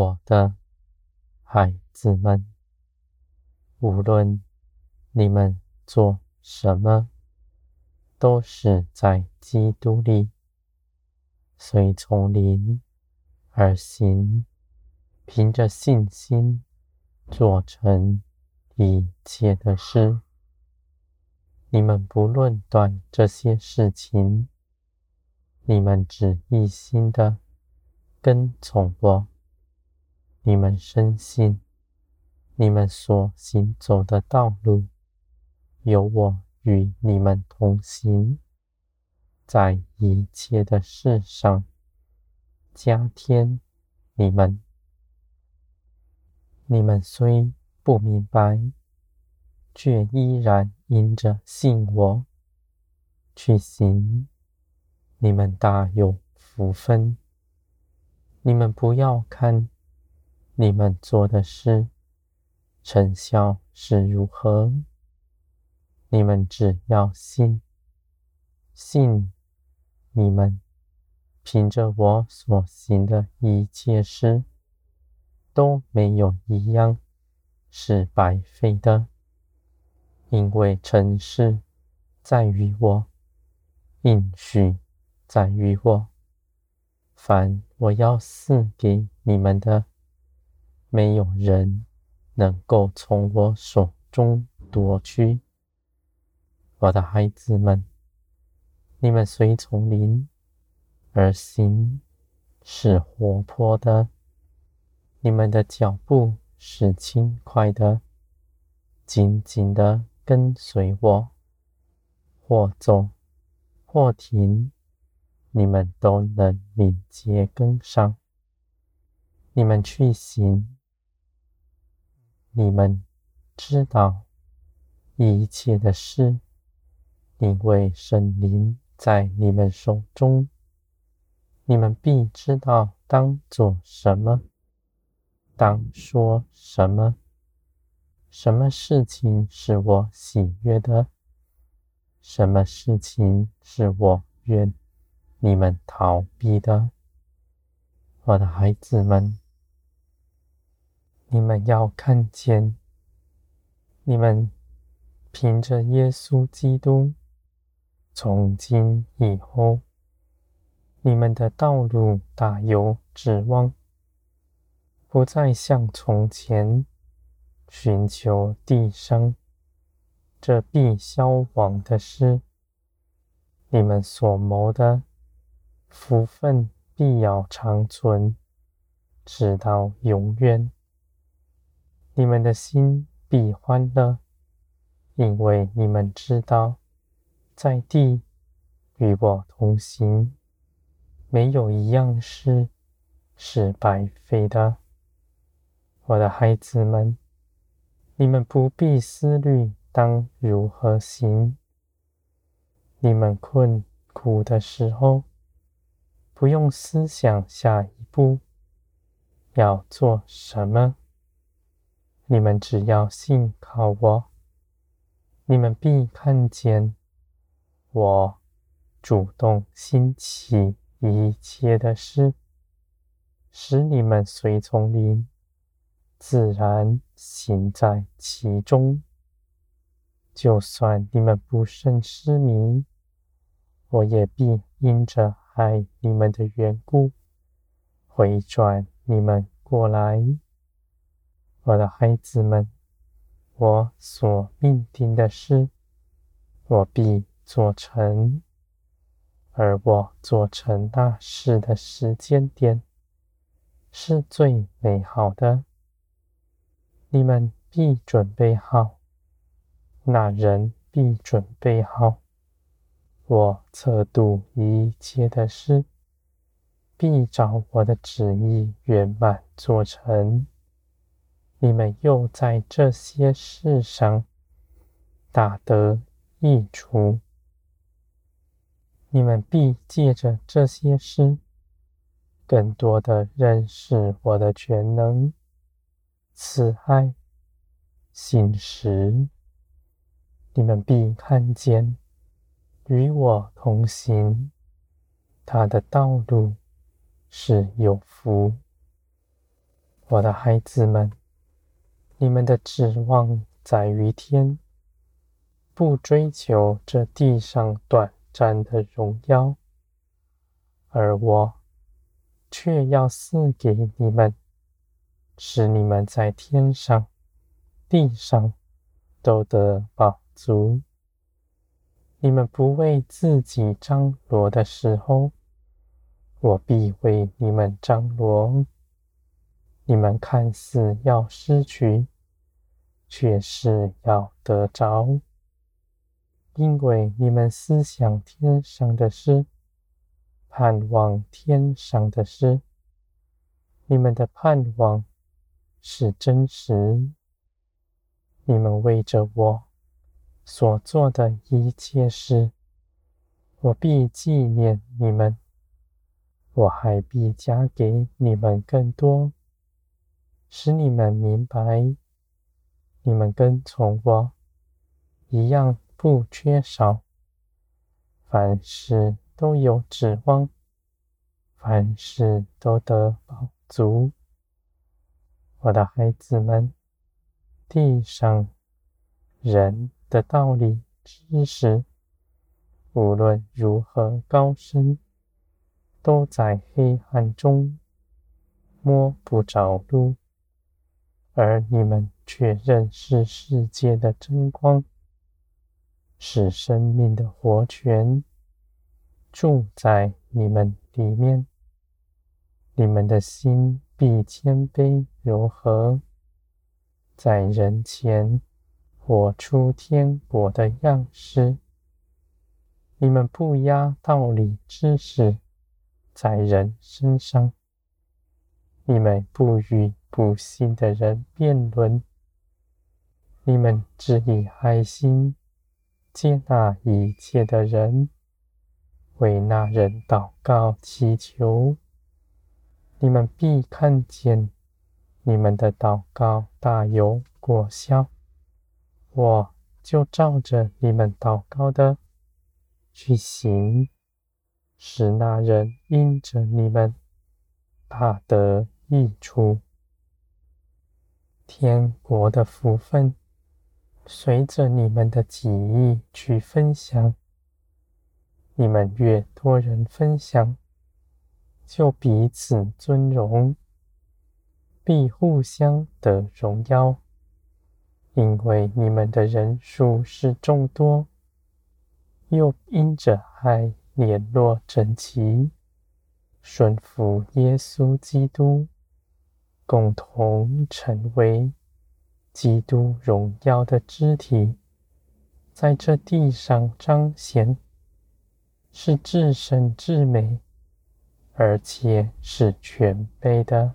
我的孩子们，无论你们做什么，都是在基督里，随从灵而行，凭着信心做成一切的事。你们不论断这些事情，你们只一心的跟从我。你们深信，你们所行走的道路，有我。与你们同行，在一切的事上加添你们。你们虽不明白，却依然因着信我去行，你们大有福分。你们不要看你们做的事成效是如何。你们只要信，信你们凭着我所行的一切事，都没有一样是白费的，因为成事在于我，应许在于我。凡我要赐给你们的，没有人能够从我手中夺去。我的孩子们，你们随从灵而行，是活泼的；你们的脚步是轻快的，紧紧的跟随我，或走或停，你们都能敏捷跟上。你们去行，你们知道一切的事。因为神灵在你们手中，你们必知道当做什么，当说什么，什么事情是我喜悦的，什么事情是我愿你们逃避的。我的孩子们，你们要看见，你们凭着耶稣基督。从今以后，你们的道路大有指望，不再像从前寻求地上这必消亡的事。你们所谋的福分必要长存，直到永远。你们的心必欢乐，因为你们知道。在地与我同行，没有一样事是白费的。我的孩子们，你们不必思虑当如何行。你们困苦的时候，不用思想下一步要做什么。你们只要信靠我，你们必看见。我主动兴起一切的事，使你们随从灵，自然行在其中。就算你们不甚失迷，我也必因着爱你们的缘故，回转你们过来。我的孩子们，我所命定的事，我必。做成，而我做成大事的时间点是最美好的。你们必准备好，那人必准备好。我测度一切的事，必照我的旨意圆满做成。你们又在这些事上打得益处。你们必借着这些事，更多的认识我的全能、慈爱、信实。你们必看见与我同行，他的道路是有福。我的孩子们，你们的指望在于天，不追求这地上短暂的荣耀，而我却要赐给你们，使你们在天上、地上都得饱足。你们不为自己张罗的时候，我必为你们张罗。你们看似要失去，却是要得着，因为你们思想天上的事，盼望天上的事。你们的盼望是真实。你们为着我所做的一切事，我必纪念你们，我还必加给你们更多。使你们明白，你们跟从我一样不缺少，凡事都有指望，凡事都得饱足。我的孩子们，地上人的道理知识，无论如何高深，都在黑暗中摸不着路。而你们却认识世界的真光，是生命的活泉，住在你们里面。你们的心必谦卑柔和，在人前活出天国的样式。你们不压道理知识在人身上，你们不与不信的人辩论，你们只以爱心接纳一切的人，为那人祷告祈求，你们必看见你们的祷告大有果效。我就照着你们祷告的去行，使那人因着你们大得益处。天国的福分，随着你们的己意去分享。你们越多人分享，就彼此尊荣，必互相得荣耀，因为你们的人数是众多，又因着爱联络整齐，顺服耶稣基督。共同成为基督荣耀的肢体，在这地上彰显，是至圣至美，而且是全备的。